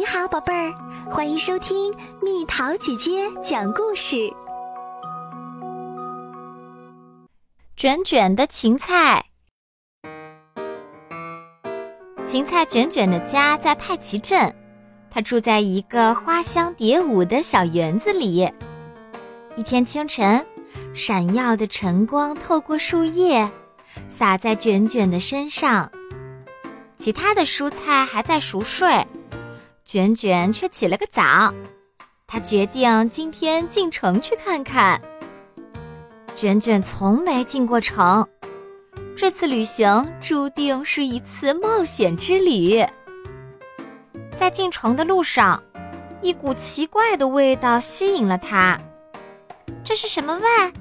你好，宝贝儿，欢迎收听蜜桃姐姐讲故事。卷卷的芹菜，芹菜卷卷的家在派奇镇，他住在一个花香蝶舞的小园子里。一天清晨，闪耀的晨光透过树叶，洒在卷卷的身上。其他的蔬菜还在熟睡。卷卷却起了个早，他决定今天进城去看看。卷卷从没进过城，这次旅行注定是一次冒险之旅。在进城的路上，一股奇怪的味道吸引了他。这是什么味儿？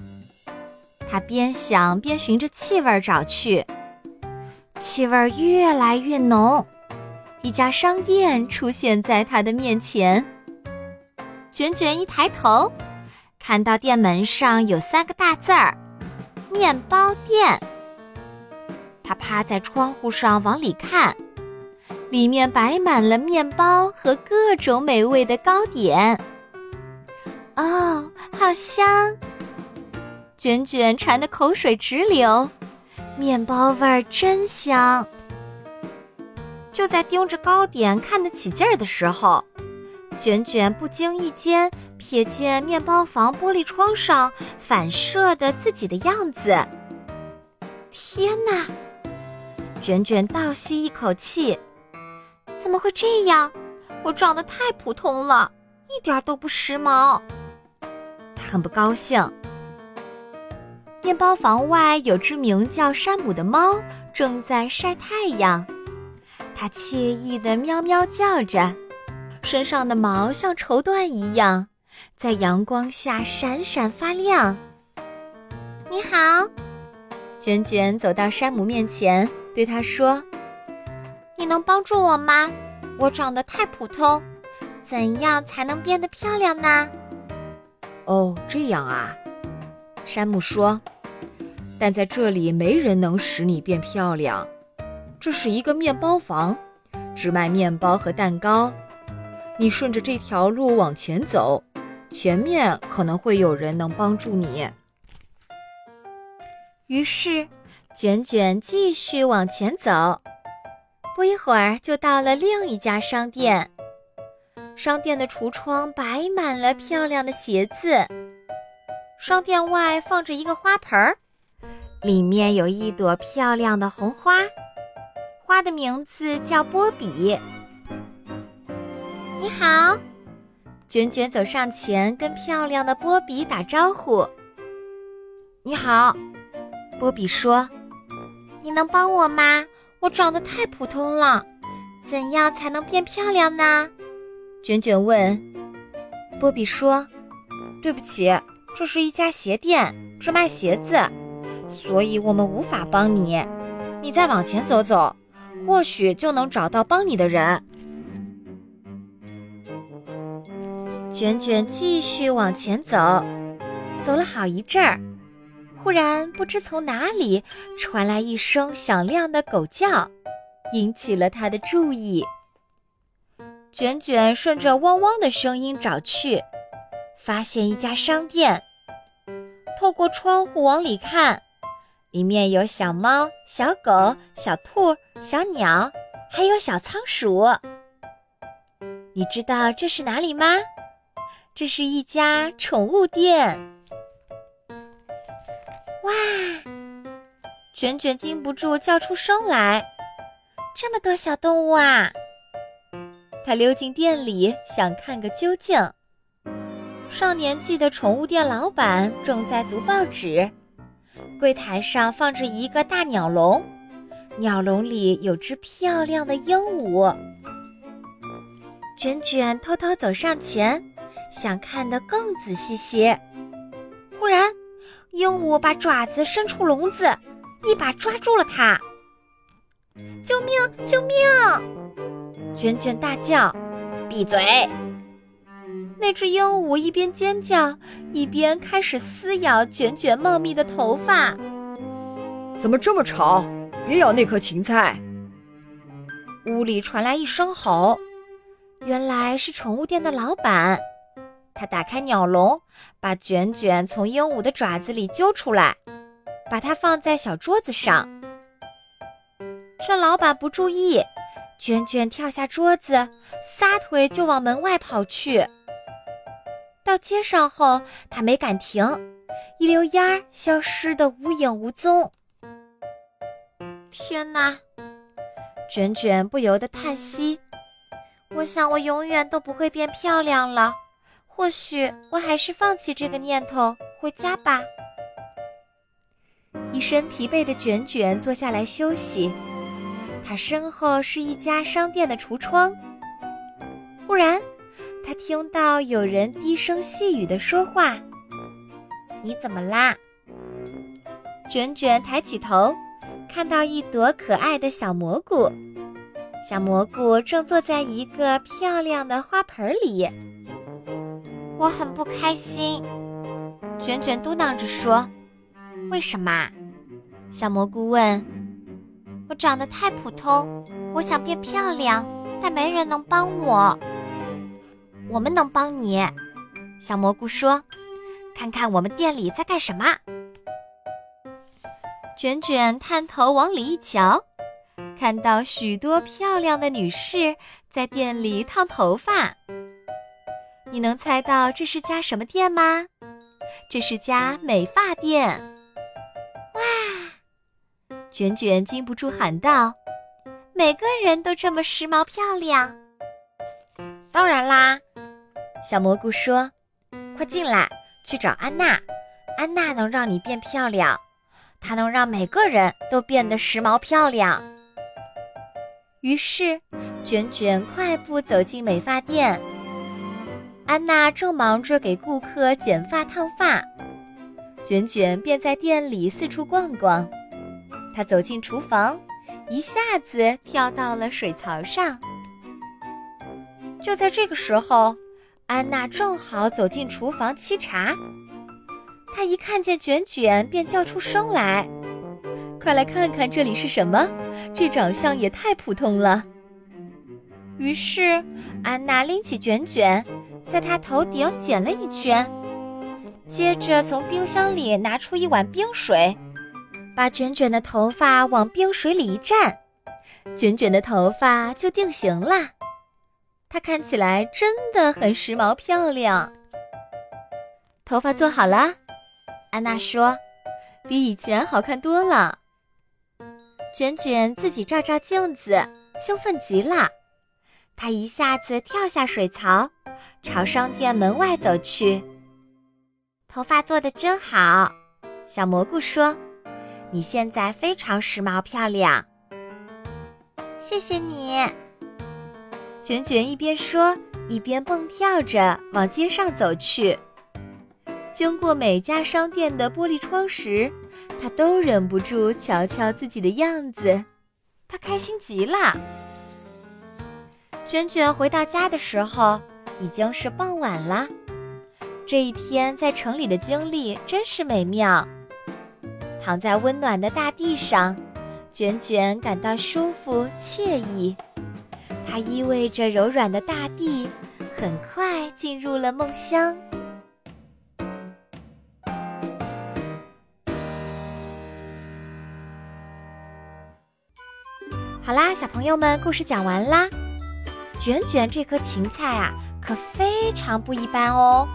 他边想边循着气味找去，气味越来越浓。一家商店出现在他的面前。卷卷一抬头，看到店门上有三个大字儿“面包店”。他趴在窗户上往里看，里面摆满了面包和各种美味的糕点。哦，好香！卷卷馋得口水直流，面包味儿真香。就在盯着糕点看得起劲儿的时候，卷卷不经意间瞥见面包房玻璃窗上反射的自己的样子。天哪！卷卷倒吸一口气，怎么会这样？我长得太普通了，一点都不时髦。他很不高兴。面包房外有只名叫山姆的猫，正在晒太阳。它惬意的喵喵叫着，身上的毛像绸缎一样，在阳光下闪闪发亮。你好，卷卷走到山姆面前，对他说：“你能帮助我吗？我长得太普通，怎样才能变得漂亮呢？”哦，这样啊，山姆说：“但在这里没人能使你变漂亮。”这是一个面包房，只卖面包和蛋糕。你顺着这条路往前走，前面可能会有人能帮助你。于是，卷卷继续往前走，不一会儿就到了另一家商店。商店的橱窗摆满了漂亮的鞋子，商店外放着一个花盆儿，里面有一朵漂亮的红花。花的名字叫波比。你好，卷卷走上前跟漂亮的波比打招呼。你好，波比说：“你能帮我吗？我长得太普通了，怎样才能变漂亮呢？”卷卷问。波比说：“对不起，这是一家鞋店，只卖鞋子，所以我们无法帮你。你再往前走走。”或许就能找到帮你的人。卷卷继续往前走，走了好一阵儿，忽然不知从哪里传来一声响亮的狗叫，引起了他的注意。卷卷顺着汪汪的声音找去，发现一家商店。透过窗户往里看。里面有小猫、小狗、小兔、小鸟，还有小仓鼠。你知道这是哪里吗？这是一家宠物店。哇！卷卷禁不住叫出声来。这么多小动物啊！他溜进店里，想看个究竟。上年纪的宠物店老板正在读报纸。柜台上放着一个大鸟笼，鸟笼里有只漂亮的鹦鹉。卷卷偷偷走上前，想看得更仔细些。忽然，鹦鹉把爪子伸出笼子，一把抓住了它。救命！救命！卷卷大叫：“闭嘴！”那只鹦鹉一边尖叫，一边开始撕咬卷卷茂密的头发。怎么这么吵？别咬那颗芹菜！屋里传来一声吼，原来是宠物店的老板。他打开鸟笼，把卷卷从鹦鹉的爪子里揪出来，把它放在小桌子上。趁老板不注意，卷卷跳下桌子，撒腿就往门外跑去。到街上后，他没敢停，一溜烟儿消失得无影无踪。天哪！卷卷不由得叹息：“我想我永远都不会变漂亮了。或许我还是放弃这个念头，回家吧。”一身疲惫的卷卷坐下来休息。他身后是一家商店的橱窗。忽然，他听到有人低声细语的说话：“你怎么啦？”卷卷抬起头。看到一朵可爱的小蘑菇，小蘑菇正坐在一个漂亮的花盆里。我很不开心，卷卷嘟囔着说：“为什么？”小蘑菇问。“我长得太普通，我想变漂亮，但没人能帮我。”我们能帮你，小蘑菇说：“看看我们店里在干什么。”卷卷探头往里一瞧，看到许多漂亮的女士在店里烫头发。你能猜到这是家什么店吗？这是家美发店。哇！卷卷禁不住喊道：“每个人都这么时髦漂亮。”当然啦，小蘑菇说：“快进来，去找安娜。安娜能让你变漂亮。”她能让每个人都变得时髦漂亮。于是，卷卷快步走进美发店。安娜正忙着给顾客剪发烫发，卷卷便在店里四处逛逛。他走进厨房，一下子跳到了水槽上。就在这个时候，安娜正好走进厨房沏茶。她一看见卷卷，便叫出声来：“快来看看这里是什么！这长相也太普通了。”于是，安娜拎起卷卷，在他头顶剪了一圈，接着从冰箱里拿出一碗冰水，把卷卷的头发往冰水里一蘸，卷卷的头发就定型了。她看起来真的很时髦漂亮。头发做好了。安娜说：“比以前好看多了。”卷卷自己照照镜子，兴奋极了。他一下子跳下水槽，朝商店门外走去。头发做的真好，小蘑菇说：“你现在非常时髦漂亮。”谢谢你。卷卷一边说，一边蹦跳着往街上走去。经过每家商店的玻璃窗时，他都忍不住瞧瞧自己的样子，他开心极了。卷卷回到家的时候，已经是傍晚了。这一天在城里的经历真是美妙。躺在温暖的大地上，卷卷感到舒服惬意。它依偎着柔软的大地，很快进入了梦乡。好啦，小朋友们，故事讲完啦。卷卷这颗芹菜啊，可非常不一般哦。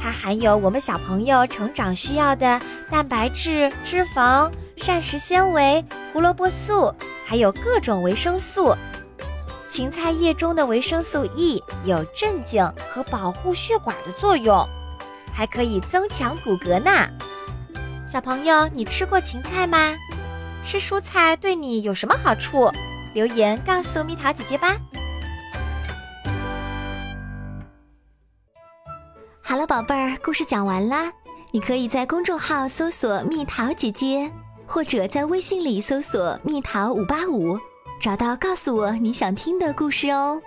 它含有我们小朋友成长需要的蛋白质、脂肪、膳食纤维、胡萝卜素，还有各种维生素。芹菜叶中的维生素 E 有镇静和保护血管的作用，还可以增强骨骼呢。小朋友，你吃过芹菜吗？吃蔬菜对你有什么好处？留言告诉蜜桃姐姐吧。好了，宝贝儿，故事讲完啦。你可以在公众号搜索“蜜桃姐姐”，或者在微信里搜索“蜜桃五八五”，找到告诉我你想听的故事哦。